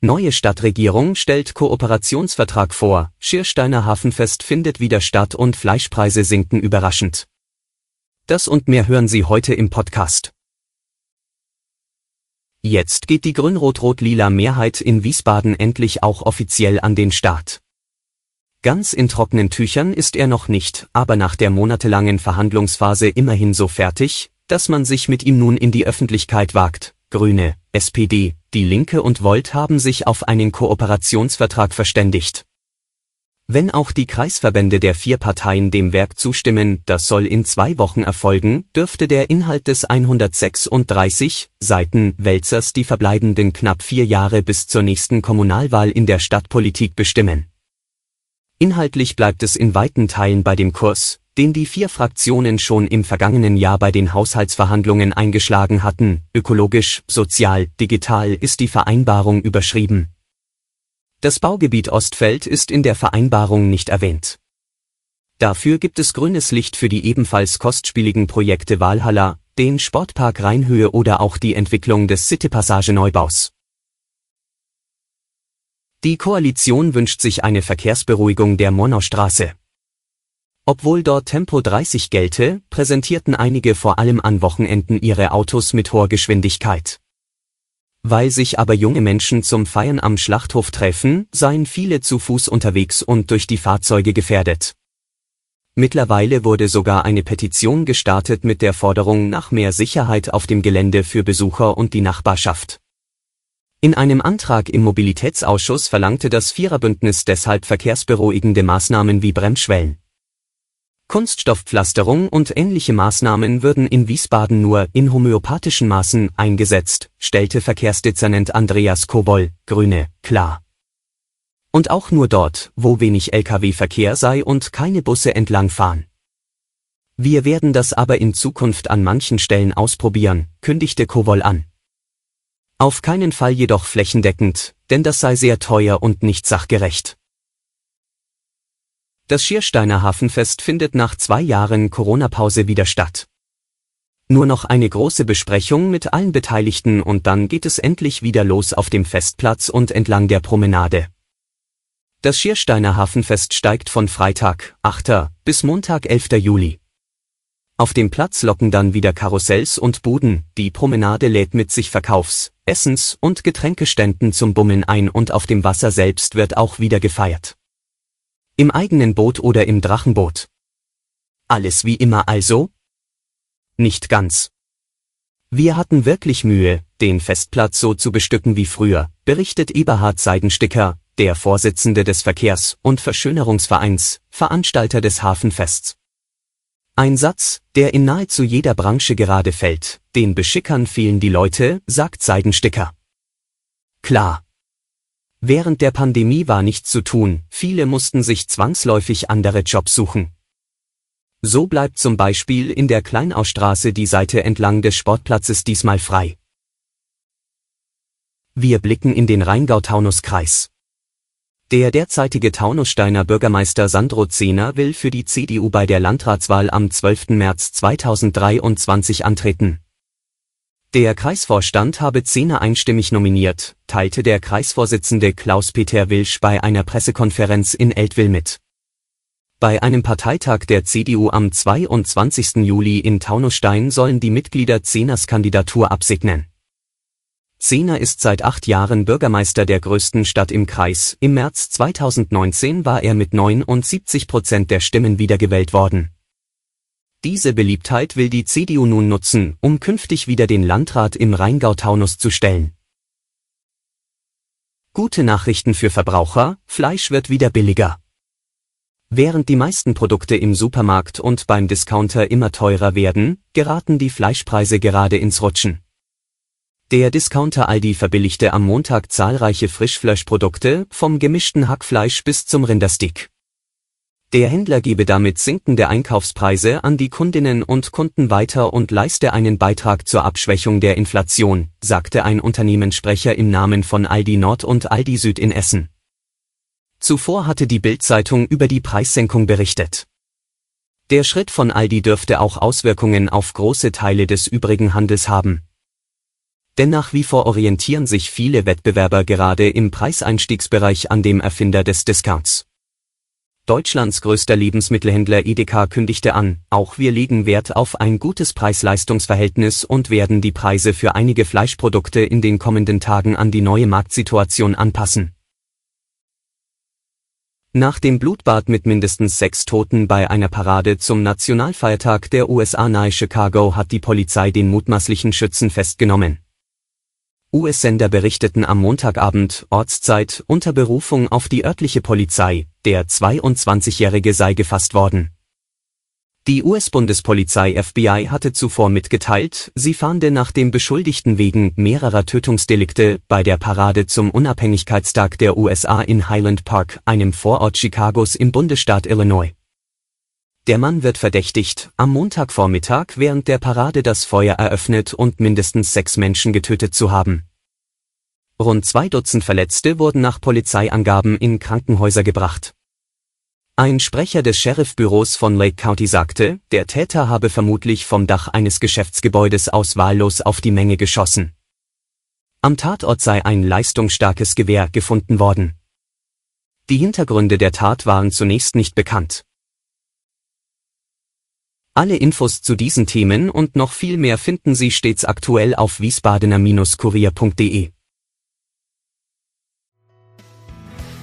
Neue Stadtregierung stellt Kooperationsvertrag vor, Schiersteiner Hafenfest findet wieder statt und Fleischpreise sinken überraschend. Das und mehr hören Sie heute im Podcast. Jetzt geht die grün-rot-rot-lila Mehrheit in Wiesbaden endlich auch offiziell an den Start. Ganz in trockenen Tüchern ist er noch nicht, aber nach der monatelangen Verhandlungsphase immerhin so fertig, dass man sich mit ihm nun in die Öffentlichkeit wagt. Grüne, SPD, Die Linke und Volt haben sich auf einen Kooperationsvertrag verständigt. Wenn auch die Kreisverbände der vier Parteien dem Werk zustimmen, das soll in zwei Wochen erfolgen, dürfte der Inhalt des 136 Seiten Wälzers die verbleibenden knapp vier Jahre bis zur nächsten Kommunalwahl in der Stadtpolitik bestimmen. Inhaltlich bleibt es in weiten Teilen bei dem Kurs, den die vier Fraktionen schon im vergangenen Jahr bei den Haushaltsverhandlungen eingeschlagen hatten, ökologisch, sozial, digital ist die Vereinbarung überschrieben. Das Baugebiet Ostfeld ist in der Vereinbarung nicht erwähnt. Dafür gibt es grünes Licht für die ebenfalls kostspieligen Projekte Walhalla, den Sportpark Rheinhöhe oder auch die Entwicklung des Citypassage-Neubaus. Die Koalition wünscht sich eine Verkehrsberuhigung der Monaustraße. Obwohl dort Tempo 30 gelte, präsentierten einige vor allem an Wochenenden ihre Autos mit hoher Geschwindigkeit. Weil sich aber junge Menschen zum Feiern am Schlachthof treffen, seien viele zu Fuß unterwegs und durch die Fahrzeuge gefährdet. Mittlerweile wurde sogar eine Petition gestartet mit der Forderung nach mehr Sicherheit auf dem Gelände für Besucher und die Nachbarschaft. In einem Antrag im Mobilitätsausschuss verlangte das Viererbündnis deshalb verkehrsberuhigende Maßnahmen wie Bremsschwellen. Kunststoffpflasterung und ähnliche Maßnahmen würden in Wiesbaden nur in homöopathischen Maßen eingesetzt, stellte Verkehrsdezernent Andreas Kobol, Grüne, klar. Und auch nur dort, wo wenig Lkw-Verkehr sei und keine Busse entlangfahren. Wir werden das aber in Zukunft an manchen Stellen ausprobieren, kündigte Kowol an. Auf keinen Fall jedoch flächendeckend, denn das sei sehr teuer und nicht sachgerecht. Das Schiersteiner Hafenfest findet nach zwei Jahren Corona-Pause wieder statt. Nur noch eine große Besprechung mit allen Beteiligten und dann geht es endlich wieder los auf dem Festplatz und entlang der Promenade. Das Schiersteiner Hafenfest steigt von Freitag, 8. bis Montag, 11. Juli. Auf dem Platz locken dann wieder Karussells und Buden, die Promenade lädt mit sich Verkaufs-, Essens- und Getränkeständen zum Bummeln ein und auf dem Wasser selbst wird auch wieder gefeiert. Im eigenen Boot oder im Drachenboot. Alles wie immer also? Nicht ganz. Wir hatten wirklich Mühe, den Festplatz so zu bestücken wie früher, berichtet Eberhard Seidensticker, der Vorsitzende des Verkehrs- und Verschönerungsvereins, Veranstalter des Hafenfests. Ein Satz, der in nahezu jeder Branche gerade fällt, den Beschickern fehlen die Leute, sagt Seidensticker. Klar, Während der Pandemie war nichts zu tun, viele mussten sich zwangsläufig andere Jobs suchen. So bleibt zum Beispiel in der Kleinausstraße die Seite entlang des Sportplatzes diesmal frei. Wir blicken in den Rheingau-Taunus-Kreis. Der derzeitige Taunussteiner Bürgermeister Sandro Zehner will für die CDU bei der Landratswahl am 12. März 2023 antreten. Der Kreisvorstand habe Zehner einstimmig nominiert, teilte der Kreisvorsitzende Klaus-Peter Wilsch bei einer Pressekonferenz in Eltville mit. Bei einem Parteitag der CDU am 22. Juli in Taunusstein sollen die Mitglieder Zehners Kandidatur absegnen. Zehner ist seit acht Jahren Bürgermeister der größten Stadt im Kreis. Im März 2019 war er mit 79 Prozent der Stimmen wiedergewählt worden. Diese Beliebtheit will die CDU nun nutzen, um künftig wieder den Landrat im Rheingau-Taunus zu stellen. Gute Nachrichten für Verbraucher, Fleisch wird wieder billiger. Während die meisten Produkte im Supermarkt und beim Discounter immer teurer werden, geraten die Fleischpreise gerade ins Rutschen. Der Discounter Aldi verbilligte am Montag zahlreiche Frischfleischprodukte, vom gemischten Hackfleisch bis zum Rinderstick. Der Händler gebe damit sinkende Einkaufspreise an die Kundinnen und Kunden weiter und leiste einen Beitrag zur Abschwächung der Inflation, sagte ein Unternehmenssprecher im Namen von Aldi Nord und Aldi Süd in Essen. Zuvor hatte die Bild-Zeitung über die Preissenkung berichtet. Der Schritt von Aldi dürfte auch Auswirkungen auf große Teile des übrigen Handels haben. Denn nach wie vor orientieren sich viele Wettbewerber gerade im Preiseinstiegsbereich an dem Erfinder des Discounts. Deutschlands größter Lebensmittelhändler Edeka kündigte an, auch wir legen Wert auf ein gutes Preis-Leistungs-Verhältnis und werden die Preise für einige Fleischprodukte in den kommenden Tagen an die neue Marktsituation anpassen. Nach dem Blutbad mit mindestens sechs Toten bei einer Parade zum Nationalfeiertag der USA nahe Chicago hat die Polizei den mutmaßlichen Schützen festgenommen. US-Sender berichteten am Montagabend, Ortszeit, unter Berufung auf die örtliche Polizei, der 22-Jährige sei gefasst worden. Die US-Bundespolizei FBI hatte zuvor mitgeteilt, sie fahnde nach dem Beschuldigten wegen mehrerer Tötungsdelikte bei der Parade zum Unabhängigkeitstag der USA in Highland Park, einem Vorort Chicagos im Bundesstaat Illinois. Der Mann wird verdächtigt, am Montagvormittag während der Parade das Feuer eröffnet und mindestens sechs Menschen getötet zu haben. Rund zwei Dutzend Verletzte wurden nach Polizeiangaben in Krankenhäuser gebracht. Ein Sprecher des Sheriffbüros von Lake County sagte, der Täter habe vermutlich vom Dach eines Geschäftsgebäudes aus wahllos auf die Menge geschossen. Am Tatort sei ein leistungsstarkes Gewehr gefunden worden. Die Hintergründe der Tat waren zunächst nicht bekannt. Alle Infos zu diesen Themen und noch viel mehr finden Sie stets aktuell auf wiesbadener-kurier.de.